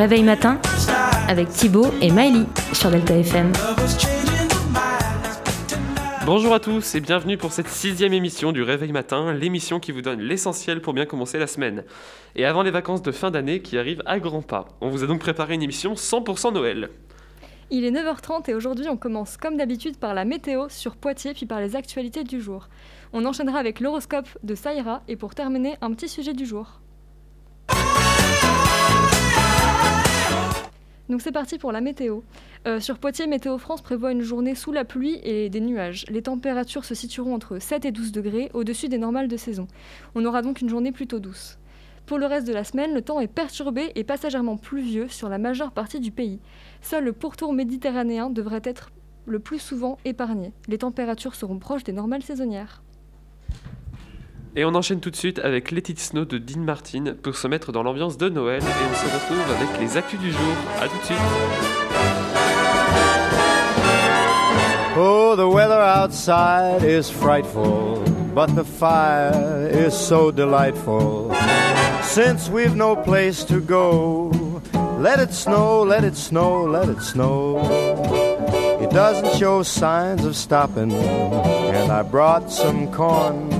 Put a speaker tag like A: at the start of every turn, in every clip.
A: réveil matin avec Thibaut et Maëlie sur Delta FM.
B: Bonjour à tous et bienvenue pour cette sixième émission du Réveil Matin, l'émission qui vous donne l'essentiel pour bien commencer la semaine. Et avant les vacances de fin d'année qui arrivent à grands pas, on vous a donc préparé une émission 100% Noël.
C: Il est 9h30 et aujourd'hui on commence comme d'habitude par la météo sur Poitiers puis par les actualités du jour. On enchaînera avec l'horoscope de Saïra et pour terminer un petit sujet du jour. Donc c'est parti pour la météo. Euh, sur Poitiers, Météo France prévoit une journée sous la pluie et des nuages. Les températures se situeront entre 7 et 12 degrés, au-dessus des normales de saison. On aura donc une journée plutôt douce. Pour le reste de la semaine, le temps est perturbé et passagèrement pluvieux sur la majeure partie du pays. Seul le pourtour méditerranéen devrait être le plus souvent épargné. Les températures seront proches des normales saisonnières.
B: Et on enchaîne tout de suite avec Let It Snow de Dean Martin pour se mettre dans l'ambiance de Noël et on se retrouve avec les actus du jour. A tout de suite.
D: Oh, the weather outside is frightful, but the fire is so delightful. Since we've no place to go, let it snow, let it snow, let it snow. It doesn't show signs of stopping, and I brought some corn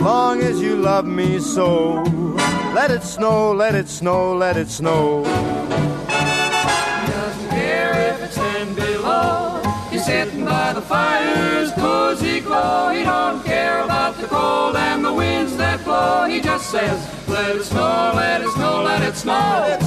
D: Long as you love me so, let it snow, let it snow, let it snow.
E: doesn't care if it's ten below. He's sitting by the fire's cozy glow. He don't care about the cold and the winds that blow. He just says, let it snow, let it snow. Let it snow.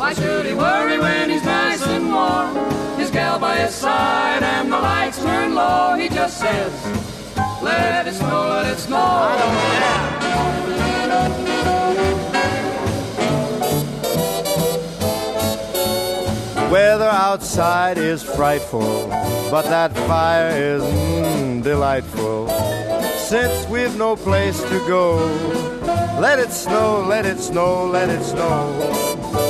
E: Why should he worry when he's nice and warm? His gal by his side and the lights turn low. He just says, let it snow, let it snow. I don't care.
D: Weather outside is frightful, but that fire is mm, delightful. Since we've no place to go, let it snow, let it snow, let it snow.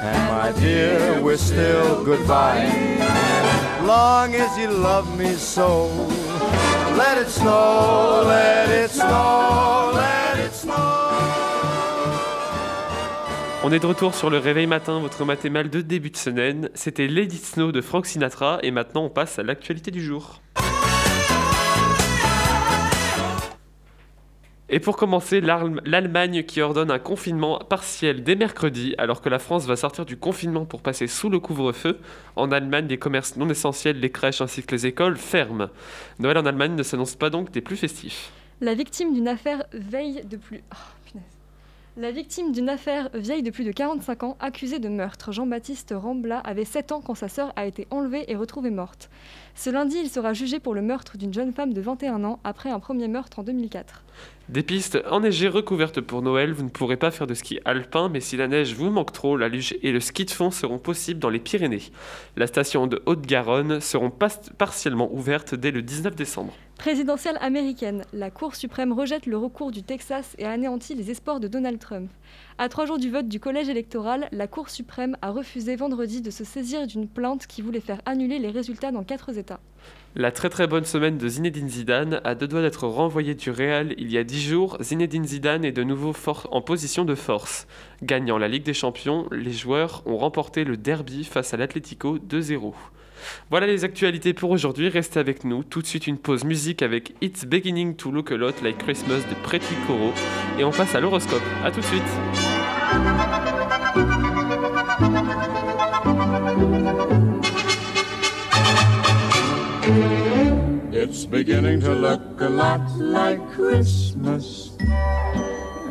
D: and my dear, we're still goodbye. Long as you love me so, let it snow, let it snow, let it snow.
B: On est de retour sur le Réveil Matin, votre matémal de début de semaine. C'était Lady Snow de Frank Sinatra et maintenant on passe à l'actualité du jour. Et pour commencer, l'Allem- l'Allemagne qui ordonne un confinement partiel dès mercredi, alors que la France va sortir du confinement pour passer sous le couvre-feu. En Allemagne, les commerces non essentiels, les crèches ainsi que les écoles ferment. Noël en Allemagne ne s'annonce pas donc des plus festifs.
C: La victime d'une affaire de plus. Oh. La victime d'une affaire vieille de plus de 45 ans, accusée de meurtre, Jean-Baptiste Rambla, avait 7 ans quand sa sœur a été enlevée et retrouvée morte. Ce lundi, il sera jugé pour le meurtre d'une jeune femme de 21 ans après un premier meurtre en 2004.
B: Des pistes enneigées recouvertes pour Noël, vous ne pourrez pas faire de ski alpin, mais si la neige vous manque trop, la luge et le ski de fond seront possibles dans les Pyrénées. La station de Haute-Garonne seront partiellement ouvertes dès le 19 décembre.
C: Présidentielle américaine, la Cour suprême rejette le recours du Texas et anéantit les espoirs de Donald Trump. À trois jours du vote du collège électoral, la Cour suprême a refusé vendredi de se saisir d'une plainte qui voulait faire annuler les résultats dans quatre États.
B: La très très bonne semaine de Zinedine Zidane a deux doigts d'être renvoyé du Real il y a 10 jours. Zinedine Zidane est de nouveau en position de force. Gagnant la Ligue des Champions, les joueurs ont remporté le derby face à l'Atlético 2-0. Voilà les actualités pour aujourd'hui, restez avec nous. Tout de suite une pause musique avec It's Beginning to Look a Lot Like Christmas de Pretty Coro et on passe à l'horoscope. A tout de suite.
F: It's beginning to look a lot like Christmas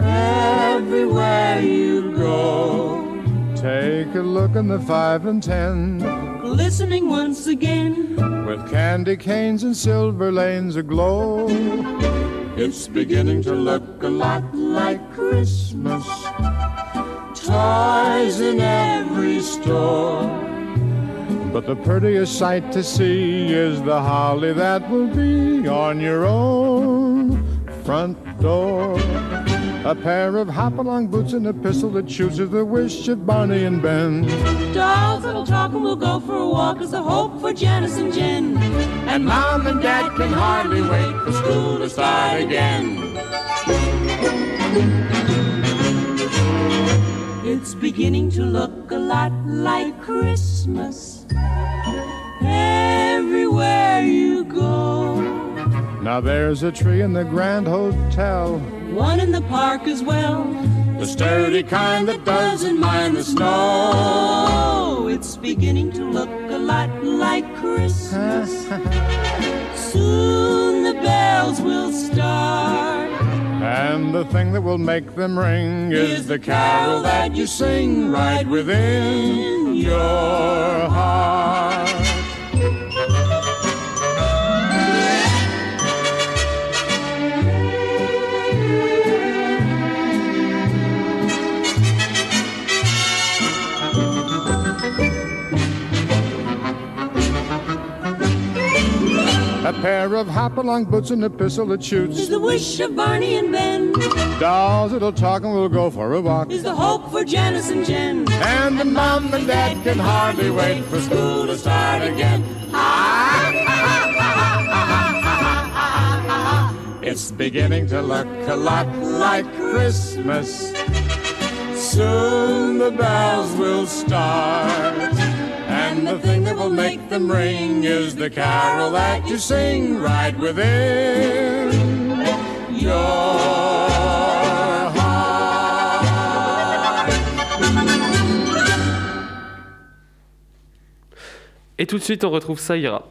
F: everywhere you go. Take a look in the five and ten.
E: Listening once again.
F: with candy canes and silver lanes aglow. It's beginning to look a lot like Christmas. Toys in every store. But the prettiest sight to see is the holly that will be on your own front door. A pair of hop-along boots and a pistol that chooses the wish of Barney and Ben.
E: Dolls that'll talk and we'll go for a walk is the hope for Janice and Jen.
F: And Mom and Dad can hardly wait for school to start again.
E: It's beginning to look a lot like Christmas everywhere you go.
F: Now there's a tree in the Grand Hotel.
E: One in the park as well.
F: The sturdy kind that
E: Doesn't mind the snow. It's beginning to look a lot like Christmas. Soon the bells will start.
F: And the thing that will make them ring is the carol that you sing right within your heart. Pair of hop-along boots and a pistol that shoots.
E: Is the wish of Barney and Ben.
F: Dolls that'll talk and we'll go for a walk.
E: Is the hope for Janice and Jen.
F: And the mom and dad can hardly wait for school to start again. It's beginning to look a lot like Christmas. Soon the bells will start. Make them ring is the carol that you sing right within your.
B: Et tout de suite, on retrouve Saïra.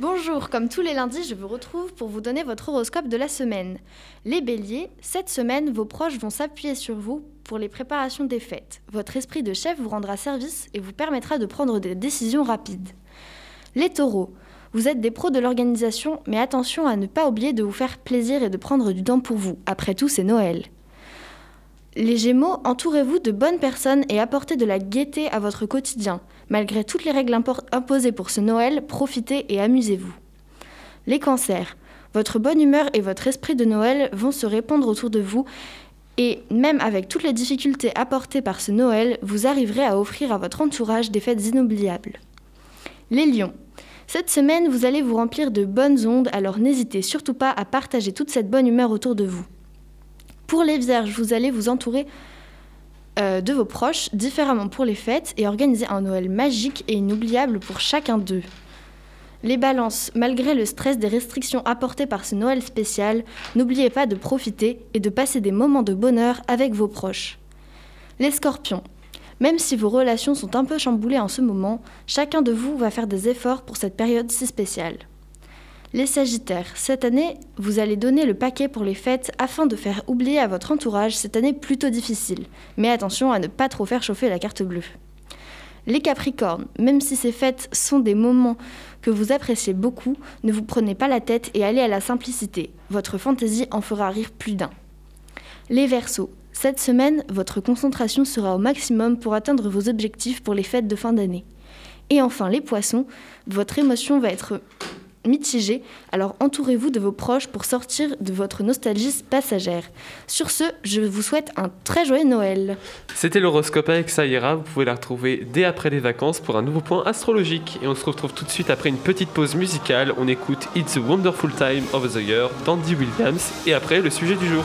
A: Bonjour, comme tous les lundis, je vous retrouve pour vous donner votre horoscope de la semaine. Les béliers, cette semaine, vos proches vont s'appuyer sur vous pour les préparations des fêtes. Votre esprit de chef vous rendra service et vous permettra de prendre des décisions rapides. Les taureaux, vous êtes des pros de l'organisation, mais attention à ne pas oublier de vous faire plaisir et de prendre du temps pour vous. Après tout, c'est Noël. Les Gémeaux, entourez-vous de bonnes personnes et apportez de la gaieté à votre quotidien. Malgré toutes les règles imposées pour ce Noël, profitez et amusez-vous. Les cancers, votre bonne humeur et votre esprit de Noël vont se répandre autour de vous et même avec toutes les difficultés apportées par ce Noël, vous arriverez à offrir à votre entourage des fêtes inoubliables. Les lions, cette semaine, vous allez vous remplir de bonnes ondes, alors n'hésitez surtout pas à partager toute cette bonne humeur autour de vous. Pour les vierges, vous allez vous entourer euh, de vos proches différemment pour les fêtes et organiser un Noël magique et inoubliable pour chacun d'eux. Les balances, malgré le stress des restrictions apportées par ce Noël spécial, n'oubliez pas de profiter et de passer des moments de bonheur avec vos proches. Les scorpions, même si vos relations sont un peu chamboulées en ce moment, chacun de vous va faire des efforts pour cette période si spéciale. Les Sagittaires, cette année, vous allez donner le paquet pour les fêtes afin de faire oublier à votre entourage cette année plutôt difficile. Mais attention à ne pas trop faire chauffer la carte bleue. Les Capricornes, même si ces fêtes sont des moments que vous appréciez beaucoup, ne vous prenez pas la tête et allez à la simplicité. Votre fantaisie en fera rire plus d'un. Les Verseaux, cette semaine, votre concentration sera au maximum pour atteindre vos objectifs pour les fêtes de fin d'année. Et enfin, les Poissons, votre émotion va être mitigée, alors entourez-vous de vos proches pour sortir de votre nostalgie passagère. Sur ce, je vous souhaite un très joyeux Noël.
B: C'était l'horoscope avec Saïra. Vous pouvez la retrouver dès après les vacances pour un nouveau point astrologique. Et on se retrouve tout de suite après une petite pause musicale. On écoute It's a Wonderful Time of the Year d'Andy Williams. Et après, le sujet du jour.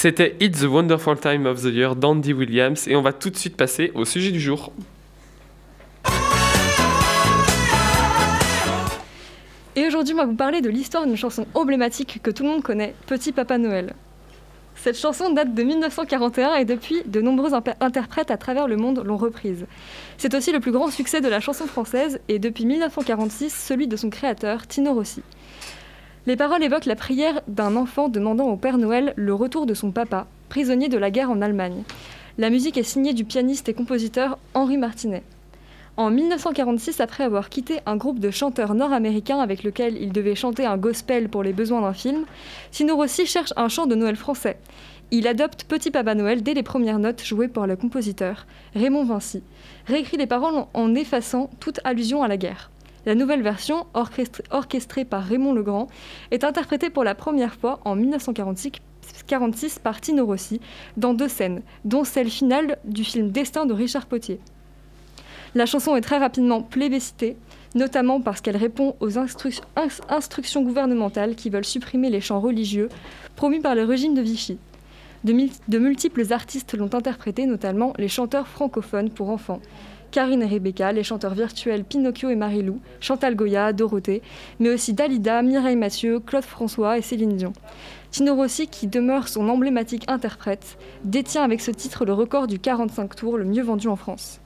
B: C'était It's the Wonderful Time of the Year d'Andy Williams et on va tout de suite passer au sujet du jour.
C: Et aujourd'hui, va vous parler de l'histoire d'une chanson emblématique que tout le monde connaît, Petit Papa Noël. Cette chanson date de 1941 et depuis, de nombreux interprètes à travers le monde l'ont reprise. C'est aussi le plus grand succès de la chanson française et depuis 1946, celui de son créateur, Tino Rossi. Les paroles évoquent la prière d'un enfant demandant au Père Noël le retour de son papa, prisonnier de la guerre en Allemagne. La musique est signée du pianiste et compositeur Henri Martinet. En 1946, après avoir quitté un groupe de chanteurs nord-américains avec lequel il devait chanter un gospel pour les besoins d'un film, Tino Rossi cherche un chant de Noël français. Il adopte Petit Papa Noël dès les premières notes jouées par le compositeur, Raymond Vinci, réécrit les paroles en effaçant toute allusion à la guerre. La nouvelle version, orchestrée, par Raymond Legrand, est interprétée pour la première fois en 1946 46 par Tino Rossi dans deux scènes, dont celle finale du film Destin de Richard Potier. La chanson est très rapidement plébiscitée, notamment parce qu'elle répond aux instruc- ins- instructions gouvernementales qui veulent supprimer les chants religieux promus par le régime de Vichy. De multiples artistes l'ont interprétée, notamment les chanteurs francophones pour enfants. Karine et Rebecca, les chanteurs virtuels Pinocchio et Marilou, Chantal Goya, Dorothée, mais aussi Dalida, Mireille Mathieu, Claude François et Céline Dion. Tino Rossi, qui demeure son emblématique interprète, détient avec ce titre le record du 45 tours le mieux vendu en France.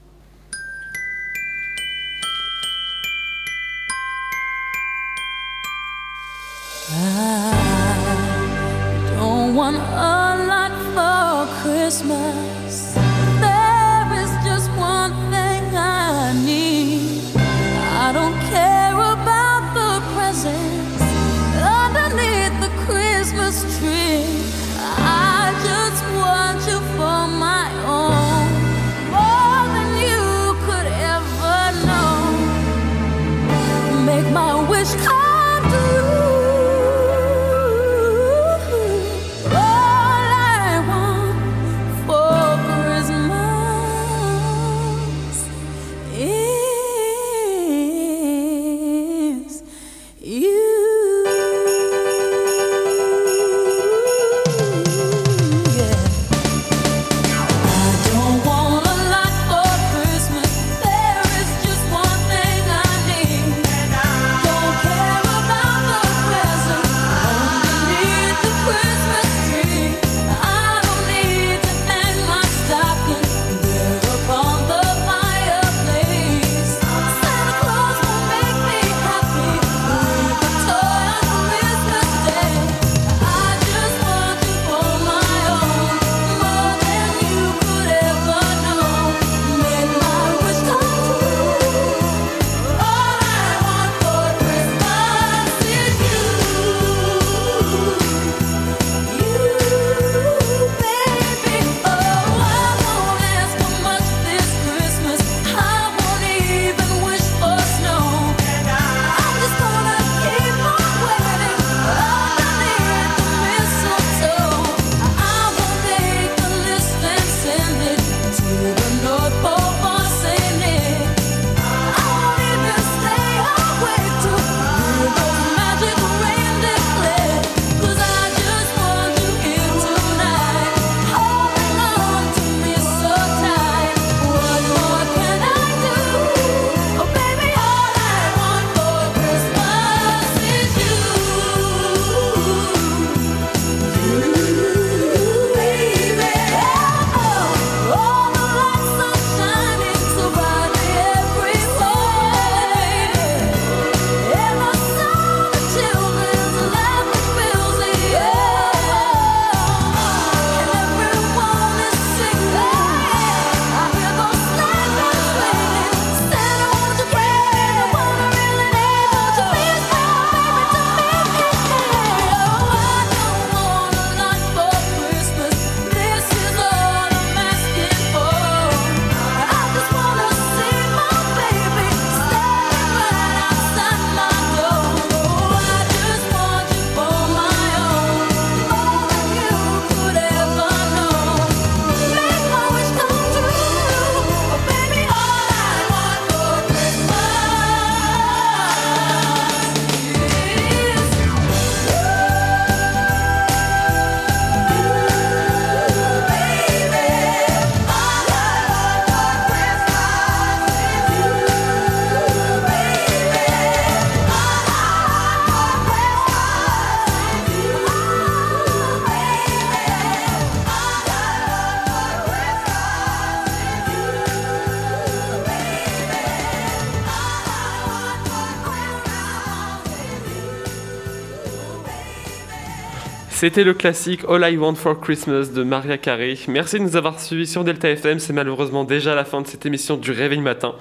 B: C'était le classique All I Want for Christmas de Maria Carey. Merci de nous avoir suivis sur Delta FM. C'est malheureusement déjà la fin de cette émission du Réveil Matin.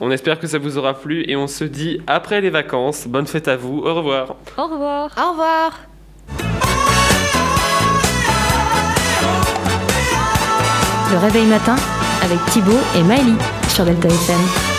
B: On espère que ça vous aura plu et on se dit après les vacances. Bonne fête à vous. Au revoir.
C: Au revoir.
A: Au revoir.
G: Le réveil matin avec Thibaut et Maëlie sur Delta FM.